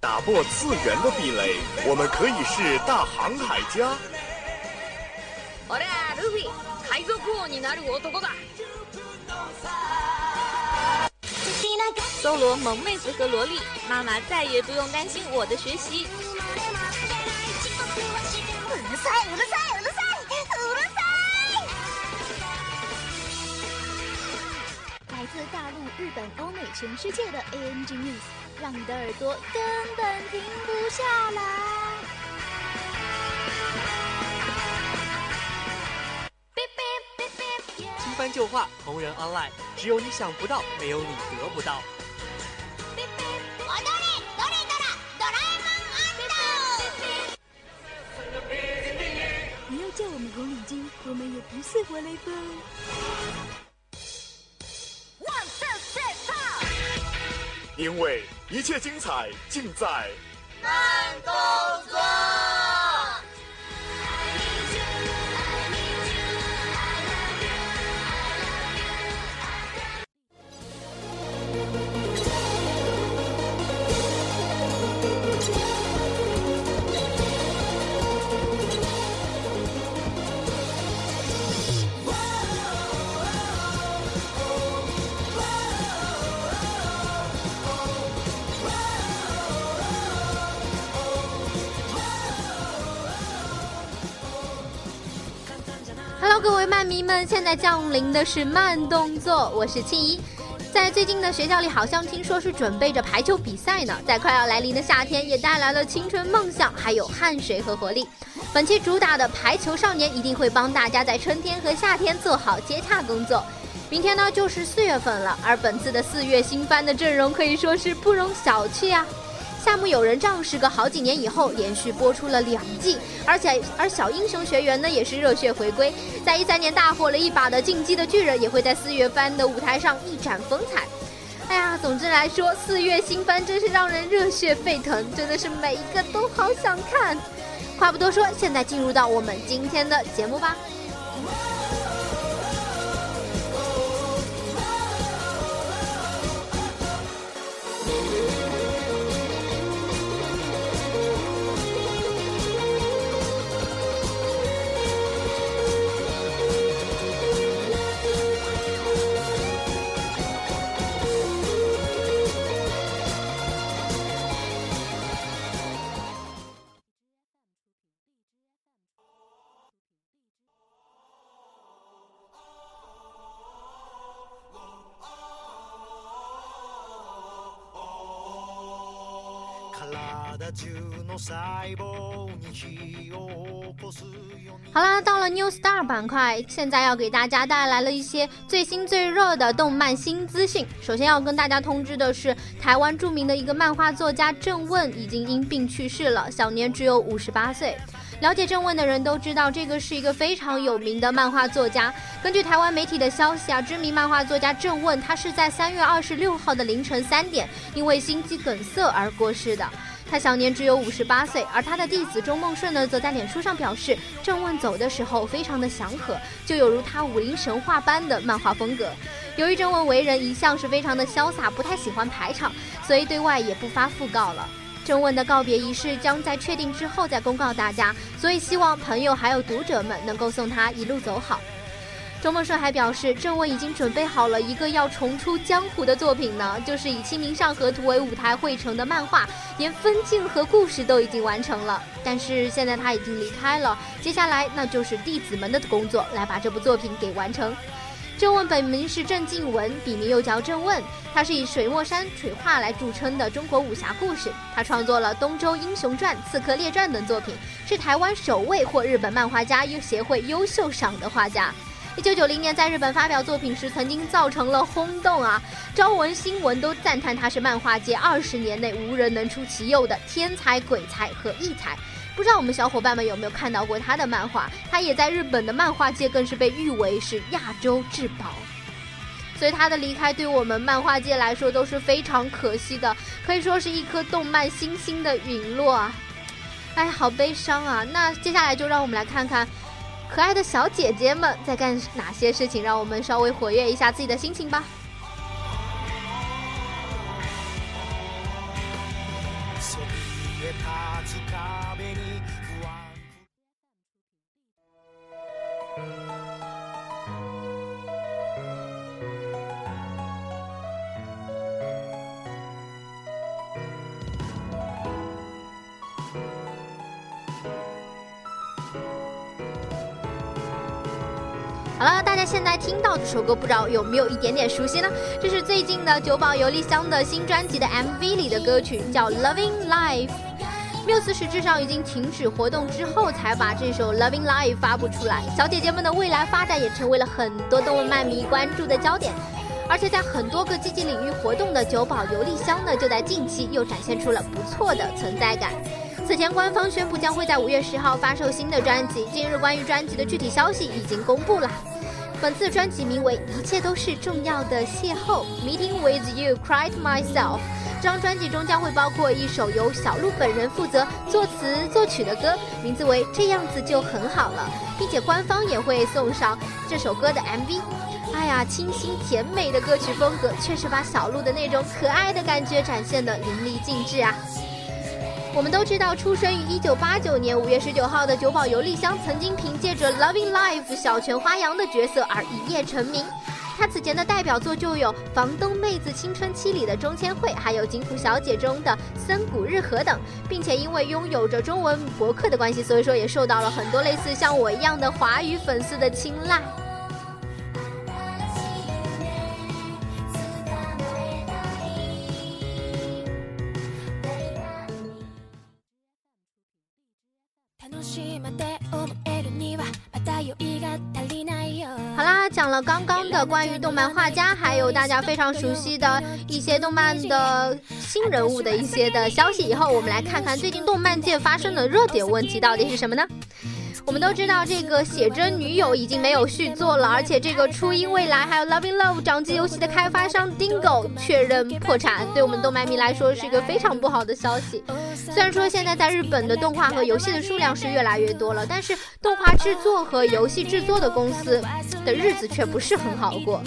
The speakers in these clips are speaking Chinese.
打破次元的壁垒，我们可以是大航海家。我的路飞，海賊王になる男だ。搜罗萌妹子和萝莉，妈妈再也不用担心我的学习。うるさいうるさいうるさいうるさい！来自大陆、日本、欧美、全世界的 ANG News， 让你的耳朵根本停不下来。新番旧话，同人 online，只有你想不到，没有你得不到。不要叫我们红领巾，我们也不是活雷锋。因为一切精彩尽在慢动作。迷们，现在降临的是慢动作，我是庆怡。在最近的学校里，好像听说是准备着排球比赛呢。在快要来临的夏天，也带来了青春梦想，还有汗水和活力。本期主打的排球少年一定会帮大家在春天和夏天做好接洽工作。明天呢就是四月份了，而本次的四月新番的阵容可以说是不容小觑啊。夏目友人帐时隔好几年以后连续播出了两季，而且而小英雄学员呢也是热血回归，在一三年大火了一把的进击的巨人也会在四月番的舞台上一展风采。哎呀，总之来说，四月新番真是让人热血沸腾，真的是每一个都好想看。话不多说，现在进入到我们今天的节目吧。Star 板块，现在要给大家带来了一些最新最热的动漫新资讯。首先要跟大家通知的是，台湾著名的一个漫画作家郑问已经因病去世了，享年只有五十八岁。了解郑问的人都知道，这个是一个非常有名的漫画作家。根据台湾媒体的消息啊，知名漫画作家郑问，他是在三月二十六号的凌晨三点，因为心肌梗塞而过世的。他享年只有五十八岁，而他的弟子周梦顺呢，则在脸书上表示，郑问走的时候非常的祥和，就有如他武林神话般的漫画风格。由于郑问为人一向是非常的潇洒，不太喜欢排场，所以对外也不发讣告了。郑问的告别仪式将在确定之后再公告大家，所以希望朋友还有读者们能够送他一路走好。周梦顺还表示，郑问已经准备好了一个要重出江湖的作品呢，就是以《清明上河图》为舞台绘成的漫画，连分镜和故事都已经完成了。但是现在他已经离开了，接下来那就是弟子们的工作，来把这部作品给完成。郑问本名是郑静文，笔名又叫郑问，他是以水墨山水画来著称的中国武侠故事。他创作了《东周英雄传》《刺客列传》等作品，是台湾首位获日本漫画家优协会优秀赏的画家。一九九零年在日本发表作品时，曾经造成了轰动啊！朝闻新闻都赞叹他是漫画界二十年内无人能出其右的天才、鬼才和异才。不知道我们小伙伴们有没有看到过他的漫画？他也在日本的漫画界更是被誉为是亚洲至宝。所以他的离开对我们漫画界来说都是非常可惜的，可以说是一颗动漫星星的陨落啊！哎，好悲伤啊！那接下来就让我们来看看。可爱的小姐姐们在干哪些事情？让我们稍微活跃一下自己的心情吧。这首歌，不知道有没有一点点熟悉呢？这是最近的九宝游丽香的新专辑的 MV 里的歌曲，叫《Loving Life》。缪斯实质上已经停止活动之后，才把这首《Loving Life》发布出来。小姐姐们的未来发展也成为了很多动漫迷关注的焦点。而且在很多个积极领域活动的九宝游丽香呢，就在近期又展现出了不错的存在感。此前官方宣布将会在五月十号发售新的专辑，近日关于专辑的具体消息已经公布了。本次专辑名为《一切都是重要的邂逅》，Meeting with You, Cried Myself。这张专辑中将会包括一首由小鹿本人负责作词作曲的歌，名字为《这样子就很好了》，并且官方也会送上这首歌的 MV。哎呀，清新甜美的歌曲风格，确实把小鹿的那种可爱的感觉展现的淋漓尽致啊！我们都知道，出生于一九八九年五月十九号的久保游利香，曾经凭借着《Loving Life》小泉花阳的角色而一夜成名。她此前的代表作就有《房东妹子青春期》里的中千惠，还有《金浦小姐》中的森谷日和等，并且因为拥有着中文博客的关系，所以说也受到了很多类似像我一样的华语粉丝的青睐。刚刚的关于动漫画家，还有大家非常熟悉的一些动漫的新人物的一些的消息以后，我们来看看最近动漫界发生的热点问题到底是什么呢？我们都知道，这个写真女友已经没有续作了，而且这个初音未来还有 Loving Love 掌机游戏的开发商 Dingo 确认破产，对我们动漫迷来说是一个非常不好的消息。虽然说现在在日本的动画和游戏的数量是越来越多了，但是动画制作和游戏制作的公司的日子却不是很好过。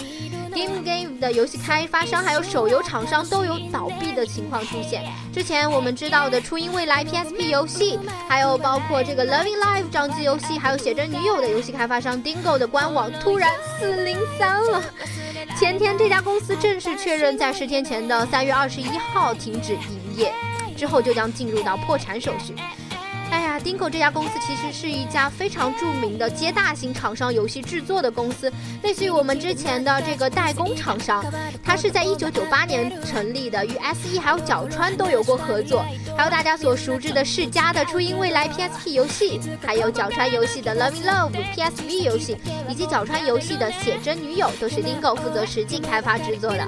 Game Game 的游戏开发商还有手游厂商都有倒闭的情况出现。之前我们知道的初音未来 PSP 游戏，还有包括这个 Loving Life 掌机游戏，还有写真女友的游戏开发商 Dingo 的官网突然四零三了。前天这家公司正式确认在十天前的三月二十一号停止营业，之后就将进入到破产手续。哎呀，Dingo 这家公司其实是一家非常著名的接大型厂商游戏制作的公司，类似于我们之前的这个代工厂商。它是在一九九八年成立的，与 SE 还有角川都有过合作。还有大家所熟知的世嘉的初音未来 PSP 游戏，还有角川游戏的 Love Love PSV 游戏，以及角川游戏的写真女友，都是 Dingo 负责实际开发制作的。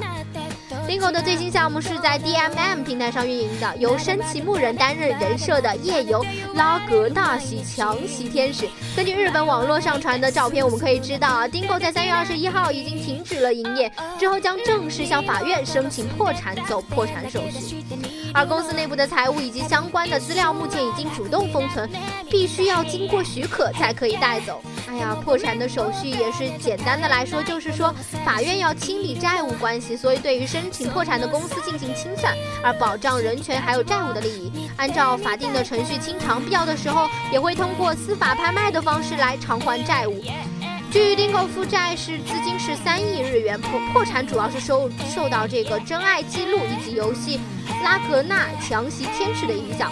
Dingo 的最新项目是在 DMM 平台上运营的，由深崎牧人担任人设的夜游拉格纳西强袭天使。根据日本网络上传的照片，我们可以知道啊，Dingo 在三月二十一号已经停止了营业，之后将正式向法院申请破产，走破产手续。而公司内部的财务以及相关的资料目前已经主动封存，必须要经过许可才可以带走。哎呀，破产的手续也是简单的来说，就是说法院要清理债务关系，所以对于申请破产的公司进行清算，而保障人权还有债务的利益，按照法定的程序清偿，必要的时候也会通过司法拍卖的方式来偿还债务。据 Dingo 负债是资金是三亿日元，破破产主要是受受到这个真爱记录以及游戏拉格纳强袭天使的影响。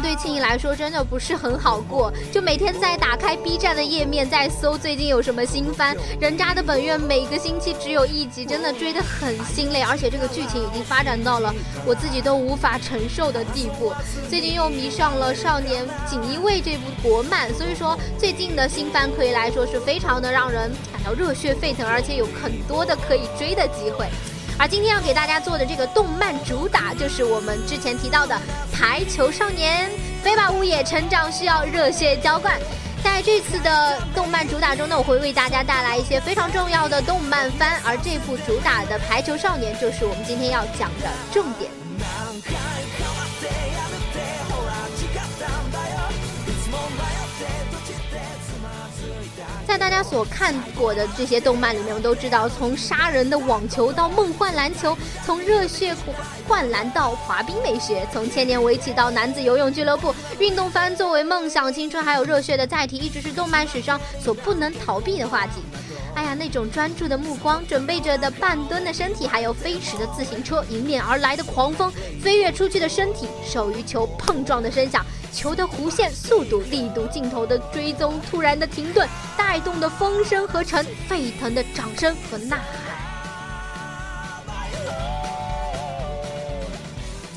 对青怡来说真的不是很好过，就每天在打开 B 站的页面，在搜最近有什么新番。人渣的本愿每个星期只有一集，真的追得很心累，而且这个剧情已经发展到了我自己都无法承受的地步。最近又迷上了《少年锦衣卫》这部国漫，所以说最近的新番可以来说是非常的让人感到热血沸腾，而且有很多的可以追的机会。而今天要给大家做的这个动漫主打，就是我们之前提到的《排球少年》，飞吧乌野成长需要热血浇灌。在这次的动漫主打中呢，我会为大家带来一些非常重要的动漫番，而这部主打的《排球少年》就是我们今天要讲的重点。在大家所看过的这些动漫里面，我们都知道，从杀人的网球到梦幻篮球，从热血灌篮到滑冰美学，从千年围棋到男子游泳俱乐部，运动番作为梦想、青春还有热血的载体，一直是动漫史上所不能逃避的话题。哎呀，那种专注的目光，准备着的半蹲的身体，还有飞驰的自行车，迎面而来的狂风，飞跃出去的身体，手与球碰撞的声响。球的弧线、速度、力度、镜头的追踪、突然的停顿，带动的风声合成，沸腾的掌声和呐喊。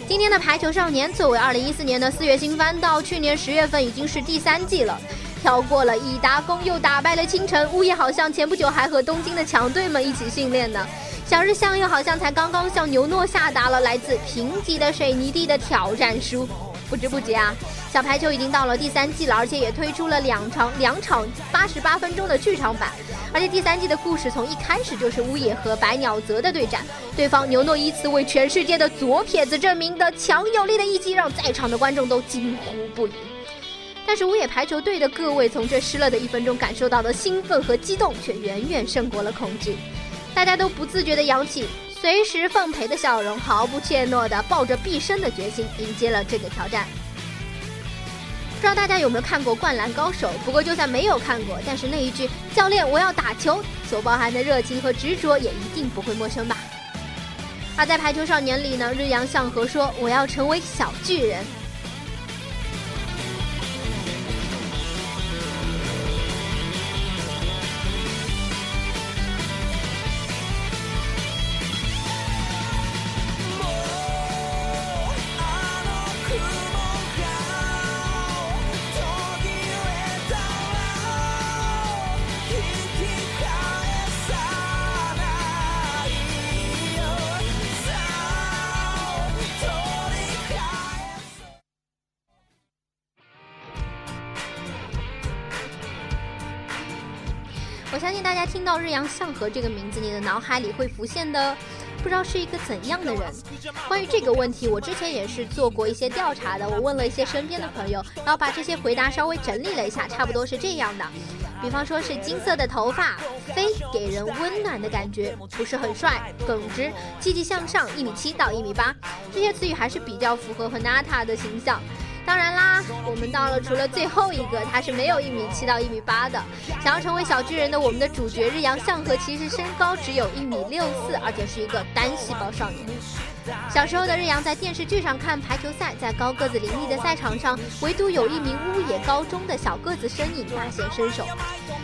今天的《排球少年》作为二零一四年的四月新番，到去年十月份已经是第三季了。跳过了伊达宫，又打败了清晨。乌野好像前不久还和东京的强队们一起训练呢。小日向又好像才刚刚向牛诺下达了来自贫瘠的水泥地的挑战书。不知不觉啊，小排球已经到了第三季了，而且也推出了两场两场八十八分钟的剧场版。而且第三季的故事从一开始就是乌野和白鸟泽的对战，对方牛诺依次为全世界的左撇子证明的强有力的一击，让在场的观众都惊呼不已。但是乌野排球队的各位从这失落的一分钟感受到的兴奋和激动，却远远胜过了恐惧。大家都不自觉地扬起。随时奉陪的笑容，毫不怯懦的抱着毕生的决心迎接了这个挑战。不知道大家有没有看过《灌篮高手》？不过就算没有看过，但是那一句“教练，我要打球”所包含的热情和执着也一定不会陌生吧。而在《排球少年》里呢，日阳向和说：“我要成为小巨人。”阳向和这个名字，你的脑海里会浮现的，不知道是一个怎样的人。关于这个问题，我之前也是做过一些调查的，我问了一些身边的朋友，然后把这些回答稍微整理了一下，差不多是这样的。比方说是金色的头发，飞，给人温暖的感觉，不是很帅，耿直，积极向上，一米七到一米八，这些词语还是比较符合和娜塔的形象。当然啦，我们到了除了最后一个，他是没有一米七到一米八的。想要成为小巨人的我们的主角日阳向和，其实身高只有一米六四，而且是一个单细胞少年。小时候的日阳在电视剧上看排球赛，在高个子林立的赛场上，唯独有一名乌野高中的小个子身影大显身手。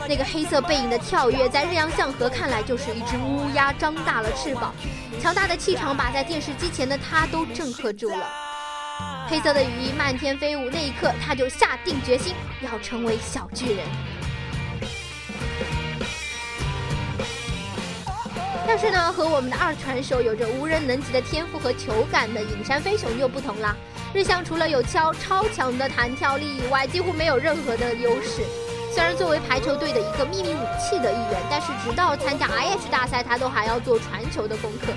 那个黑色背影的跳跃，在日阳向和看来就是一只乌鸦张大了翅膀，强大的气场把在电视机前的他都震撼住了。黑色的羽翼漫天飞舞，那一刻他就下定决心要成为小巨人。但是呢，和我们的二传手有着无人能及的天赋和球感的影山飞雄又不同啦。日向除了有超超强的弹跳力以外，几乎没有任何的优势。虽然作为排球队的一个秘密武器的一员，但是直到参加 IH 大赛，他都还要做传球的功课。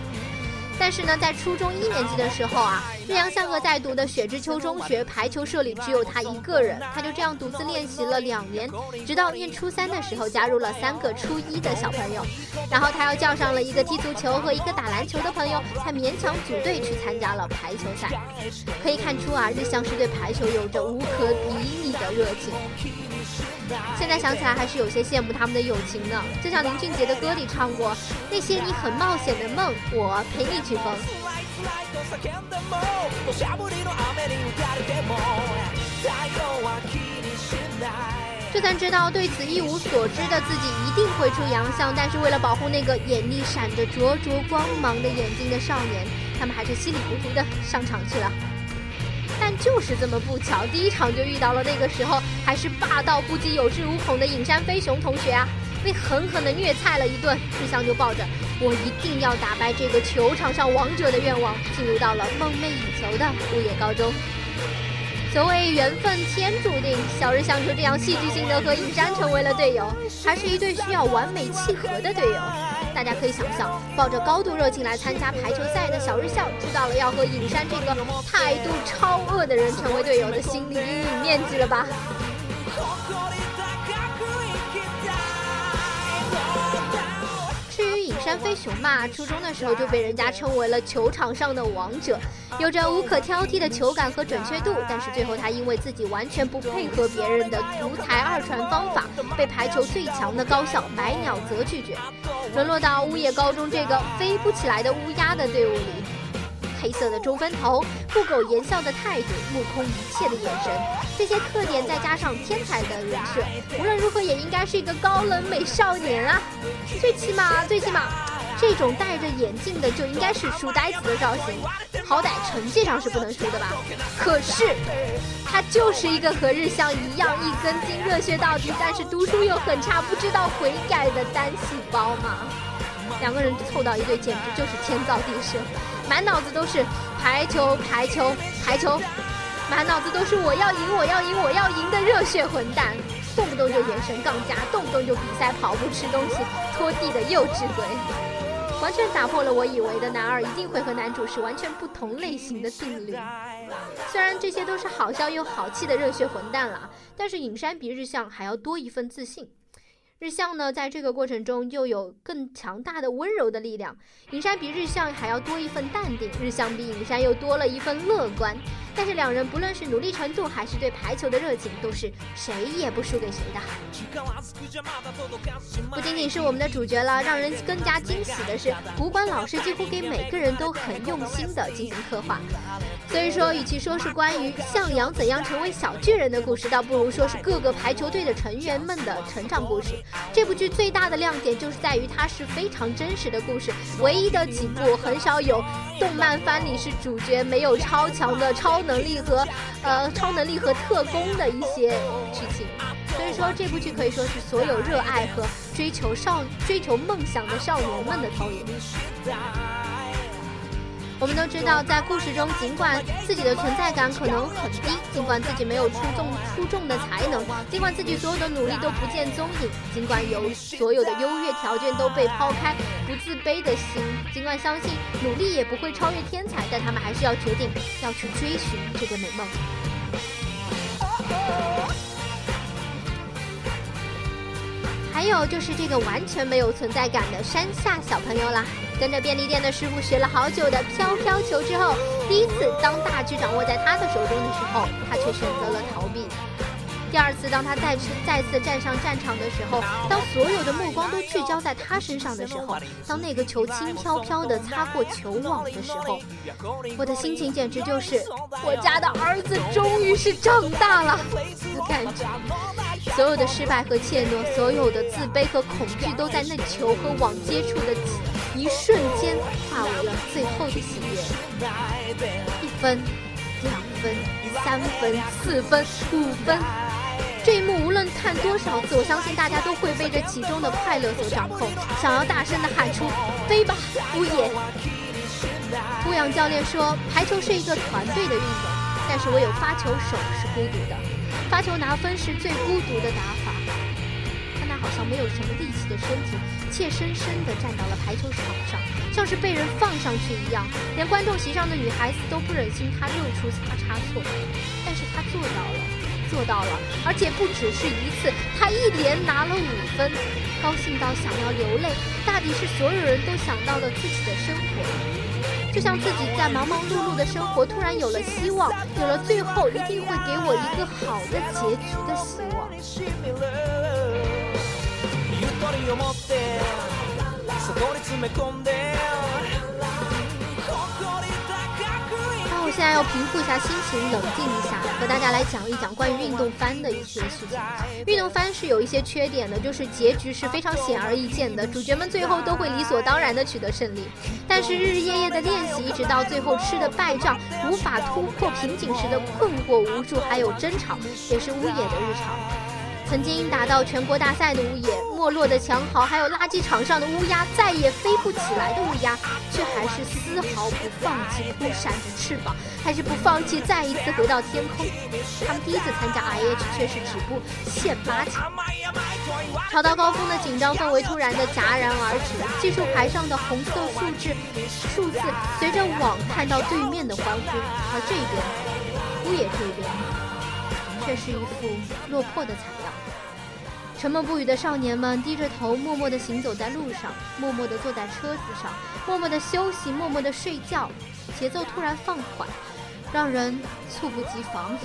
但是呢，在初中一年级的时候啊，日阳向和在读的雪之丘中学排球社里只有他一个人，他就这样独自练习了两年，直到念初三的时候加入了三个初一的小朋友，然后他又叫上了一个踢足球和一个打篮球的朋友，才勉强组队去参加了排球赛。可以看出啊，日向是对排球有着无可比拟的热情。现在想起来还是有些羡慕他们的友情呢。就像林俊杰的歌里唱过：“那些你很冒险的梦，我陪你去疯。”就算知道对此一无所知的自己一定会出洋相，但是为了保护那个眼里闪着灼灼光芒的眼睛的少年，他们还是稀里糊涂的上场去了。就是这么不巧，第一场就遇到了那个时候还是霸道不羁、有恃无恐的影山飞雄同学啊！被狠狠的虐菜了一顿，日向就抱着我一定要打败这个球场上王者的愿望，进入到了梦寐以求的物野高中。所谓缘分天注定，小日向就这样戏剧性的和影山成为了队友，还是一对需要完美契合的队友。大家可以想象，抱着高度热情来参加排球赛的小日向，知道了要和影山这个态度超恶的人成为队友的心理阴影面积了吧？山飞熊嘛，初中的时候就被人家称为了球场上的王者，有着无可挑剔的球感和准确度。但是最后他因为自己完全不配合别人的独裁二传方法，被排球最强的高校白鸟泽拒绝，沦落到乌野高中这个飞不起来的乌鸦的队伍里。黑色的中分头，不苟言笑的态度，目空一切的眼神，这些特点再加上天才的人设，无论如何也应该是一个高冷美少年啊！最起码，最起码，这种戴着眼镜的就应该是书呆子的造型，好歹成绩上是不能输的吧？可是，他就是一个和日向一样一根筋、热血到底，但是读书又很差、不知道悔改的单细胞嘛！两个人凑到一堆，简直就是天造地设。满脑子都是排球，排球，排球，满脑子都是我要赢，我要赢，我要赢的热血混蛋，动不动就眼神杠架，动不动就比赛跑步、吃东西、拖地的幼稚鬼，完全打破了我以为的男二一定会和男主是完全不同类型的定律。虽然这些都是好笑又好气的热血混蛋了，但是影山比日向还要多一份自信。日向呢，在这个过程中又有更强大的温柔的力量。影山比日向还要多一份淡定，日向比影山又多了一份乐观。但是两人不论是努力程度还是对排球的热情，都是谁也不输给谁的。不仅仅是我们的主角了，让人更加惊喜的是，古管老师几乎给每个人都很用心的进行刻画。所以说，与其说是关于向阳怎样成为小巨人的故事，倒不如说是各个排球队的成员们的成长故事。这部剧最大的亮点就是在于它是非常真实的故事，唯一的几部很少有动漫番里是主角没有超强的超。能力和呃超能力和特工的一些剧情，所以说这部剧可以说是所有热爱和追求少追求梦想的少年们的投影。我们都知道，在故事中，尽管自己的存在感可能很低，尽管自己没有出众出众的才能，尽管自己所有的努力都不见踪影，尽管有所有的优越条件都被抛开，不自卑的心，尽管相信努力也不会超越天才，但他们还是要决定要去追寻这个美梦。还有就是这个完全没有存在感的山下小朋友啦。跟着便利店的师傅学了好久的飘飘球之后，第一次当大局掌握在他的手中的时候，他却选择了逃避。第二次当他再次再次站上战场的时候，当所有的目光都聚焦在他身上的时候，当那个球轻飘飘地擦过球网的时候，我的心情简直就是我家的儿子终于是长大了的感觉。所有的失败和怯懦，所有的自卑和恐惧，都在那球和网接触的。一瞬间化为了最后的喜悦。一分、两分、三分、四分、五分，这一幕无论看多少次，我相信大家都会被这其中的快乐所掌控，想要大声的喊出“飞吧，乌野”。乌阳教练说，排球是一个团队的运动，但是唯有发球手是孤独的，发球拿分是最孤独的打法。他那好像没有什么力气的身体。怯生生地站到了排球场上，像是被人放上去一样，连观众席上的女孩子都不忍心他露出差差错。但是他做到了，做到了，而且不只是一次，他一连拿了五分，高兴到想要流泪。大抵是所有人都想到了自己的生活。就像自己在忙忙碌碌的生活突然有了希望，有了最后一定会给我一个好的结局的希望。我现在要平复一下心情，冷静一下，和大家来讲一讲关于运动番的一些事情。运动番是有一些缺点的，就是结局是非常显而易见的，主角们最后都会理所当然的取得胜利。但是日日夜夜的练习，一直到最后吃的败仗，无法突破瓶颈时的困惑无助，还有争吵，也是乌野的日常。曾经打到全国大赛的乌野，没落的强豪，还有垃圾场上的乌鸦，再也飞不起来的乌鸦，却还是丝毫不放弃扑闪着翅膀，还是不放弃再一次回到天空。他们第一次参加 IH 却是止步现八强。超到高峰的紧张氛围突然的戛然而止，技术牌上的红色数字数字随着网看到对面的欢呼，而这边乌野这边。却是一副落魄的惨样。沉默不语的少年们低着头，默默地行走在路上，默默地坐在车子上，默默地休息，默默地睡觉。节奏突然放缓，让人猝不及防。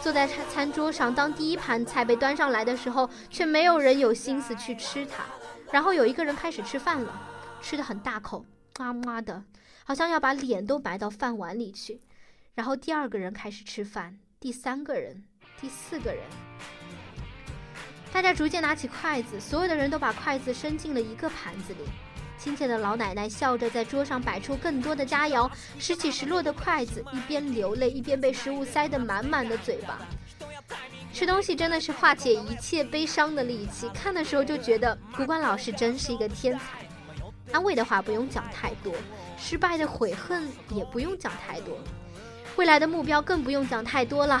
坐在餐餐桌上，当第一盘菜被端上来的时候，却没有人有心思去吃它。然后有一个人开始吃饭了，吃的很大口，哇哇的，好像要把脸都埋到饭碗里去。然后第二个人开始吃饭，第三个人，第四个人，大家逐渐拿起筷子，所有的人都把筷子伸进了一个盘子里。亲切的老奶奶笑着在桌上摆出更多的佳肴，拾起拾落的筷子，一边流泪一边被食物塞得满满的嘴巴。吃东西真的是化解一切悲伤的利器，看的时候就觉得古关老师真是一个天才。安慰的话不用讲太多，失败的悔恨也不用讲太多。未来的目标更不用讲太多了，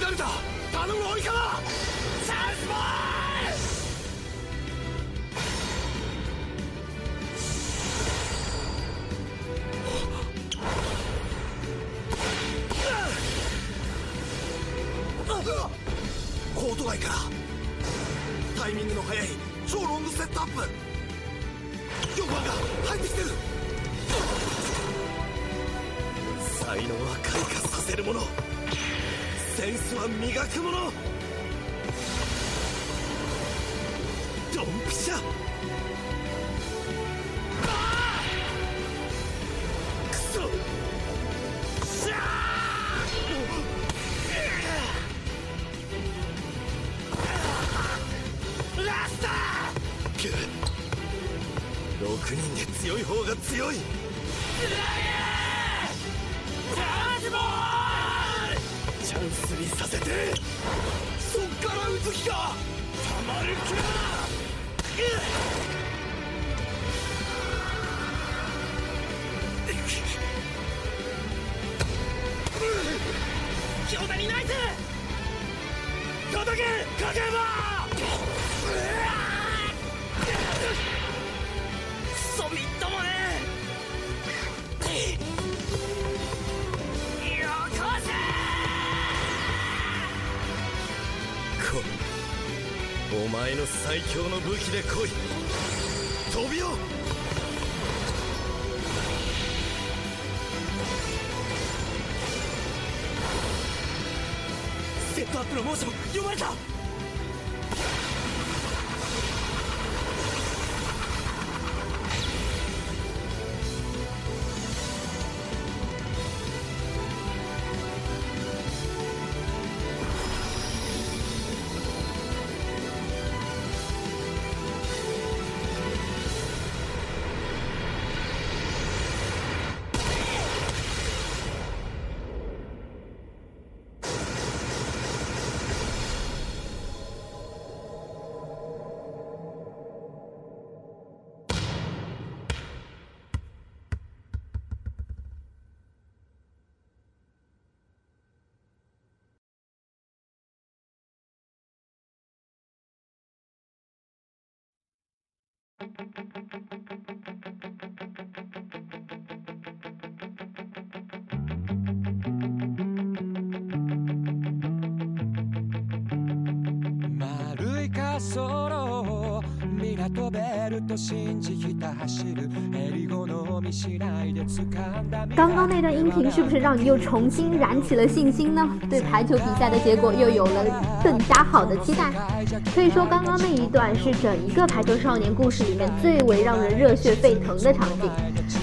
乱れた。頼む追い川サウスポーコート外から。タイミングの速い。超ロングセットアップ。4番が入ってきてる。才能は開花させるもの。センスは磨くもの。ドンピシャ !6 人で強い方が強い辛い。いないぜ。け。影山みっともね。よこせこお前の最強の武器で来い。飛びよの猛暑も読まれた丸い滑走路港ベルト信じひた走る襟好みしないで掴んだ刚刚那段音频是不是让你又重新燃起了信心呢？对排球比赛的结果又有了更加好的期待。可以说，刚刚那一段是整一个《排球少年》故事里面最为让人热血沸腾的场景。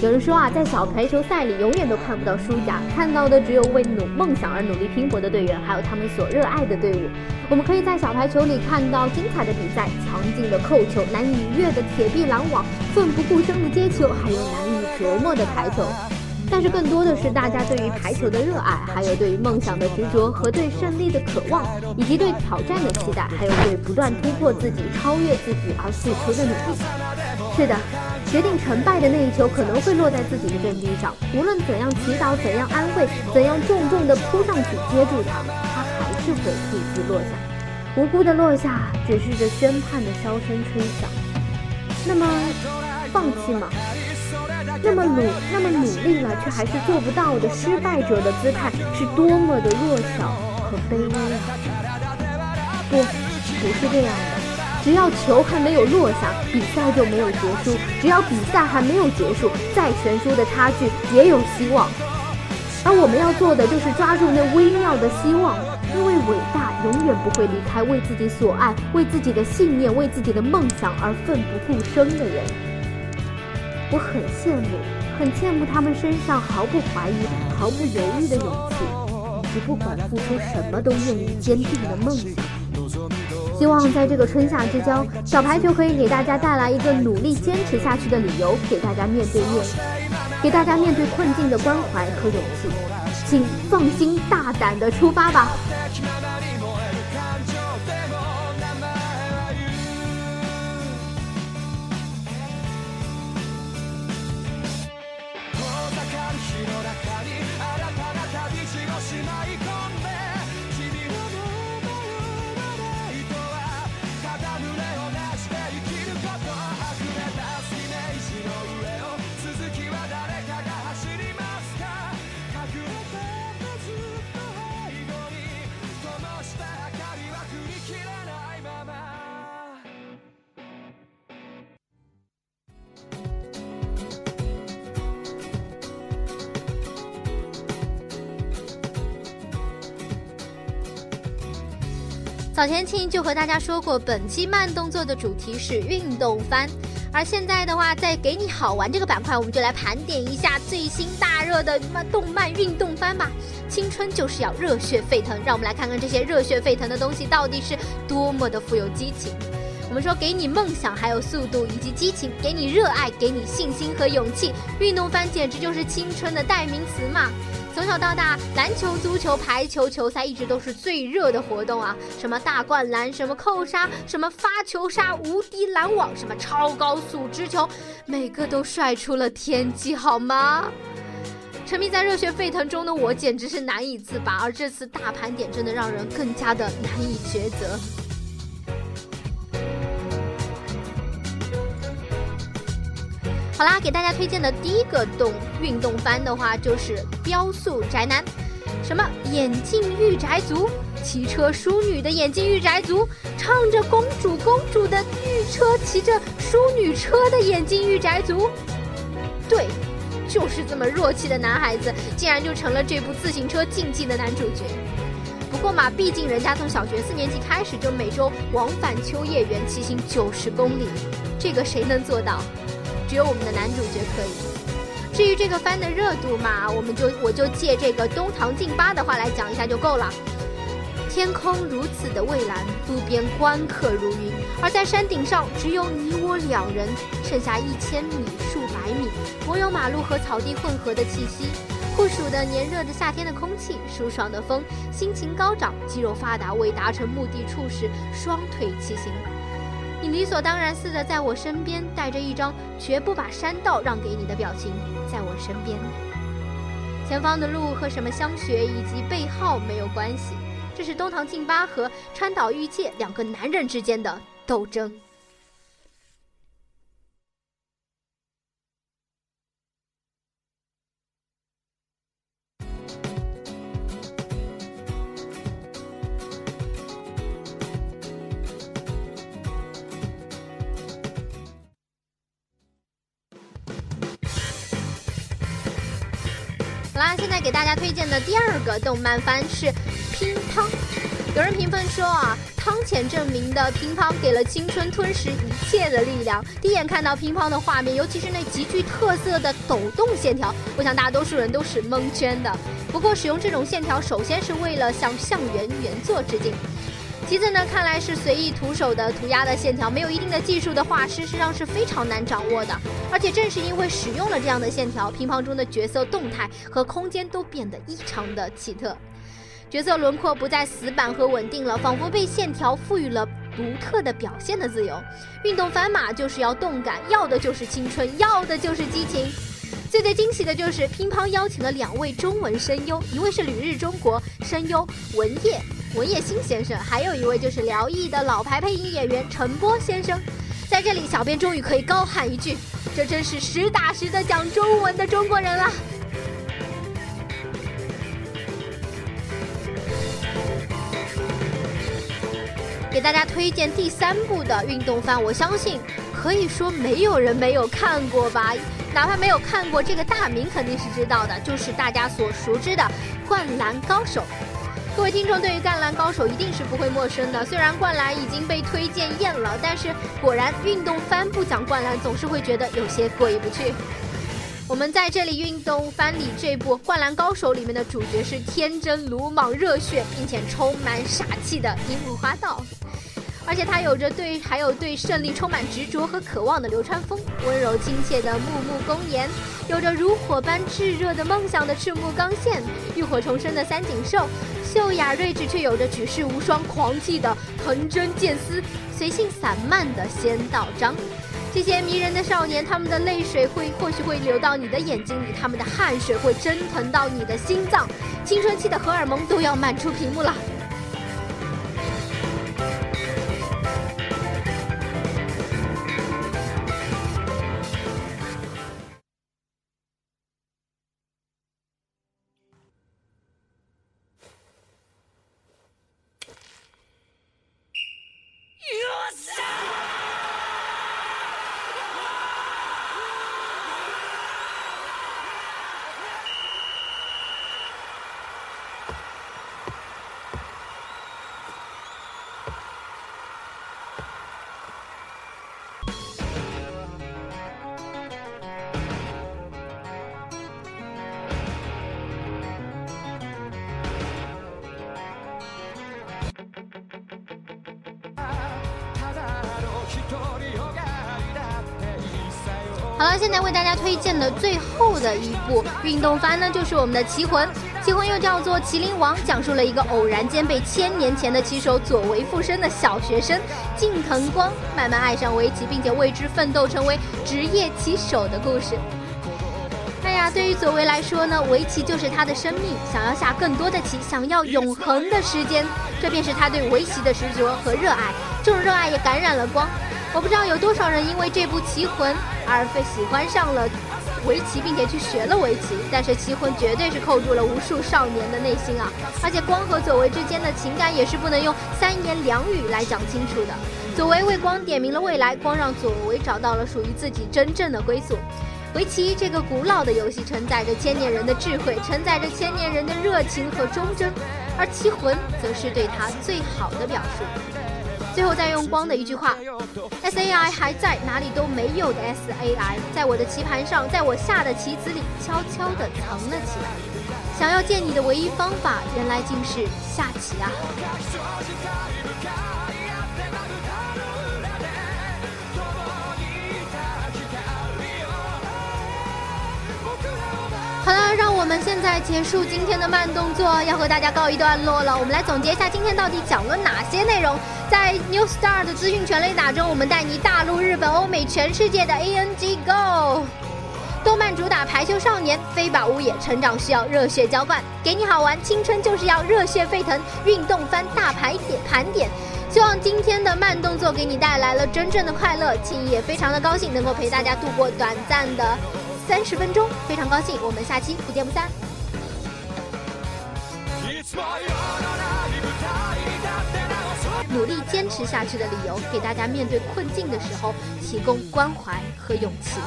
有人说啊，在小排球赛里永远都看不到输家，看到的只有为努梦想而努力拼搏的队员，还有他们所热爱的队伍。 我们可以在小排球里看到精彩的比赛、强劲的扣球、难以逾越的铁壁拦网、奋不顾身的接球，还有难以琢磨的排球。但是更多的是大家对于排球的热爱，还有对于梦想的执着和对胜利的渴望，以及对挑战的期待，还有对不断突破自己、超越自己而付出的努力。是的，决定成败的那一球可能会落在自己的阵地上，无论怎样祈祷、怎样安慰、怎样重重的扑上去接住它，是会突击落下，无辜的落下，只是这宣判的箫声吹响。那么，放弃吗？那么努那么努力了，却还是做不到的失败者的姿态，是多么的弱小和卑微啊！不，不是这样的。只要球还没有落下，比赛就没有结束；只要比赛还没有结束，再悬殊的差距也有希望。而我们要做的，就是抓住那微妙的希望，因为伟大永远不会离开为自己所爱、为自己的信念、为自己的梦想而奋不顾身的人。我很羡慕，很羡慕他们身上毫不怀疑、毫不犹豫的勇气，以及不管付出什么都愿意坚定的梦想。希望在这个春夏之交，小排球可以给大家带来一个努力坚持下去的理由，给大家面对面，给大家面对困境的关怀和勇气。请放心大胆的出发吧。早前青就和大家说过，本期慢动作的主题是运动番，而现在的话，在给你好玩这个板块，我们就来盘点一下最新大热的漫动漫运动番吧。青春就是要热血沸腾，让我们来看看这些热血沸腾的东西到底是多么的富有激情。我们说，给你梦想，还有速度以及激情，给你热爱，给你信心和勇气，运动番简直就是青春的代名词嘛。从小到大，篮球、足球、排球球赛一直都是最热的活动啊！什么大灌篮，什么扣杀，什么发球杀、无敌拦网，什么超高速直球，每个都帅出了天际，好吗？沉迷在热血沸腾中的我简直是难以自拔，而这次大盘点真的让人更加的难以抉择。好啦，给大家推荐的第一个动运动番的话，就是《雕塑宅男》，什么？眼镜御宅族，骑车淑女的眼镜御宅族，唱着公主公主的御车，骑着淑女车的眼镜御宅族，对，就是这么弱气的男孩子，竟然就成了这部自行车竞技的男主角。不过嘛，毕竟人家从小学四年级开始就每周往返秋叶原骑行九十公里，这个谁能做到？只有我们的男主角可以。至于这个番的热度嘛，我们就我就借这个东堂静八的话来讲一下就够了。天空如此的蔚蓝，路边观客如云，而在山顶上只有你我两人，剩下一千米、数百米，我有马路和草地混合的气息，酷暑的炎热的夏天的空气，舒爽的风，心情高涨，肌肉发达，为达成目的处时双腿齐行。理所当然似的在我身边，带着一张绝不把山道让给你的表情，在我身边。前方的路和什么香雪以及背号没有关系。这是东堂静八和川岛裕介两个男人之间的斗争。给大家推荐的第二个动漫番是。乒乓，有人评分说啊，汤浅证明的乒乓给了青春吞噬一切的力量。第一眼看到乒乓的画面，尤其是那极具特色的抖动线条，我想大多数人都是蒙圈的。不过使用这种线条，首先是为了向向原原作致敬，其次呢，看来是随意徒手的涂鸦的线条，没有一定的技术的画师，实际上是非常难掌握的。而且正是因为使用了这样的线条，乒乓中的角色动态和空间都变得异常的奇特。角色轮廓不再死板和稳定了，仿佛被线条赋予了独特的表现的自由。运动番马就是要动感，要的就是青春，要的就是激情。最最惊喜的就是乒乓邀请了两位中文声优，一位是旅日中国声优文叶文叶新先生，还有一位就是辽艺的老牌配音演员陈波先生。在这里，小编终于可以高喊一句：这真是实打实的讲中文的中国人了。给大家推荐第三部的运动番，我相信可以说没有人没有看过吧，哪怕没有看过这个大名肯定是知道的，就是大家所熟知的《灌篮高手》。各位听众对于《灌篮高手》一定是不会陌生的，虽然《灌篮》已经被推荐厌了，但是果然运动番不讲灌篮，总是会觉得有些过意不去。我们在这里运动番里这部《灌篮高手》里面的主角是天真、鲁莽、热血，并且充满傻气的樱木花道，而且他有着对还有对胜利充满执着和渴望的流川枫，温柔亲切的木木公彦，有着如火般炙热的梦想的赤木刚宪，浴火重生的三井寿，秀雅睿智却有着举世无双狂气的藤真剑司，随性散漫的仙道章。这些迷人的少年，他们的泪水会或许会流到你的眼睛里，他们的汗水会蒸腾到你的心脏，青春期的荷尔蒙都要漫出屏幕了。现在为大家推荐的最后的一部运动番呢，就是我们的《棋魂》。《棋魂》又叫做《麒麟王》，讲述了一个偶然间被千年前的棋手佐为附身的小学生近藤光，慢慢爱上围棋，并且为之奋斗，成为职业棋手的故事。哎呀，对于佐为来说呢，围棋就是他的生命，想要下更多的棋，想要永恒的时间，这便是他对围棋的执着和热爱。这种热爱也感染了光。我不知道有多少人因为这部《棋魂》而被喜欢上了围棋，并且去学了围棋。但是《棋魂》绝对是扣住了无数少年的内心啊！而且光和佐为之间的情感也是不能用三言两语来讲清楚的。佐为为光点明了未来，光让佐为找到了属于自己真正的归宿。围棋这个古老的游戏承载着千年人的智慧，承载着千年人的热情和忠贞，而棋魂则是对他最好的表述。最后再用光的一句话：“S A I 还在哪里都没有的 S A I，在我的棋盘上，在我下的棋子里，悄悄地藏了起来。想要见你的唯一方法，原来竟是下棋啊！”好了，让我们现在结束今天的慢动作，要和大家告一段落了。我们来总结一下今天到底讲了哪些内容。在 New Star 的资讯全雷打中，我们带你大陆、日本、欧美、全世界的 ANG Go。动漫主打排球少年，飞宝屋野成长需要热血浇灌，给你好玩，青春就是要热血沸腾，运动番大牌点盘点。希望今天的慢动作给你带来了真正的快乐，青也非常的高兴能够陪大家度过短暂的。三十分钟，非常高兴，我们下期不见不散。It's my 努力坚持下去的理由，给大家面对困境的时候提供关怀和勇气。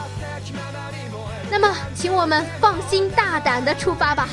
那么，请我们放心大胆的出发吧。